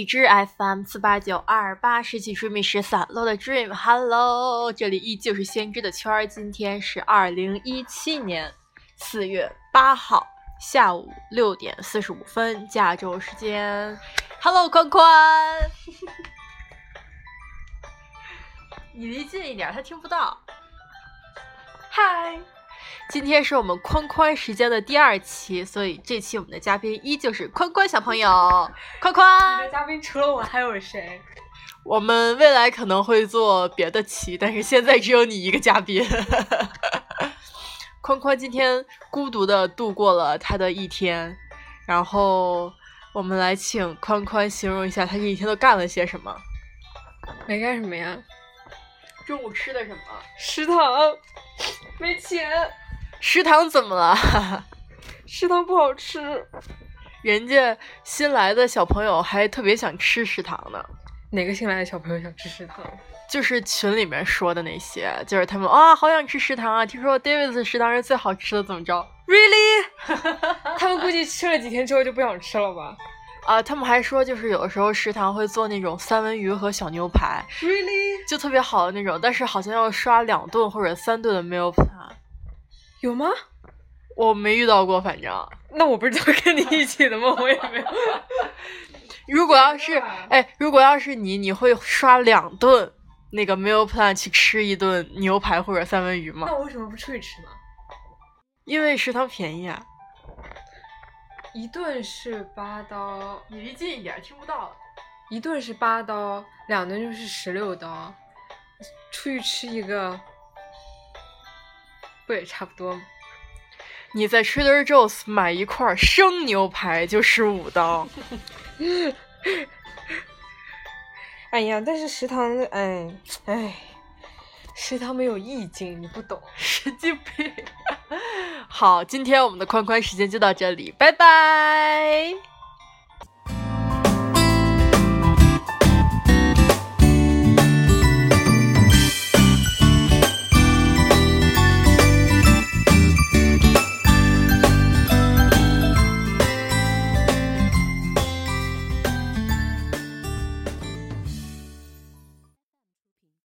荔枝 FM 四八九二八拾起追觅时散落的 Dream，Hello，这里依旧是先知的圈儿。今天是二零一七年四月八号下午六点四十五分，加州时间。Hello，宽宽，你离近一点，他听不到。嗨，今天是我们宽宽时间的第二期，所以这期我们的嘉宾依旧是宽宽小朋友。宽宽你宽的，嘉宾除了我还有谁？我们未来可能会做别的期，但是现在只有你一个嘉宾。宽宽今天孤独的度过了他的一天，然后我们来请宽宽形容一下他这一天都干了些什么。没干什么呀？中午吃的什么？食堂没钱，食堂怎么了？食堂不好吃。人家新来的小朋友还特别想吃食堂呢。哪个新来的小朋友想吃食堂？就是群里面说的那些，就是他们啊，好想吃食堂啊！听说 David 的食堂是最好吃的，怎么着？Really？他们估计吃了几天之后就不想吃了吧啊，他们还说，就是有的时候食堂会做那种三文鱼和小牛排，？Really？就特别好的那种，但是好像要刷两顿或者三顿的 meal plan。有吗？我没遇到过，反正那我不是都跟你一起的吗？我也没有。如果要是啊哎，如果要是你，你会刷两顿那个 meal plan 去吃一顿牛排或者三文鱼吗那？我为什么不出去吃呢？因为食堂便宜啊。一顿是八刀，你离近一点，听不到。一顿是八刀，两顿就是十六刀，出去吃一个，不也差不多吗？你在 Trader Joe's 买一块生牛排就十五刀，哎呀，但是食堂的，哎哎，食堂没有意境，你不懂。神经病。好，今天我们的宽宽时间就到这里，拜拜。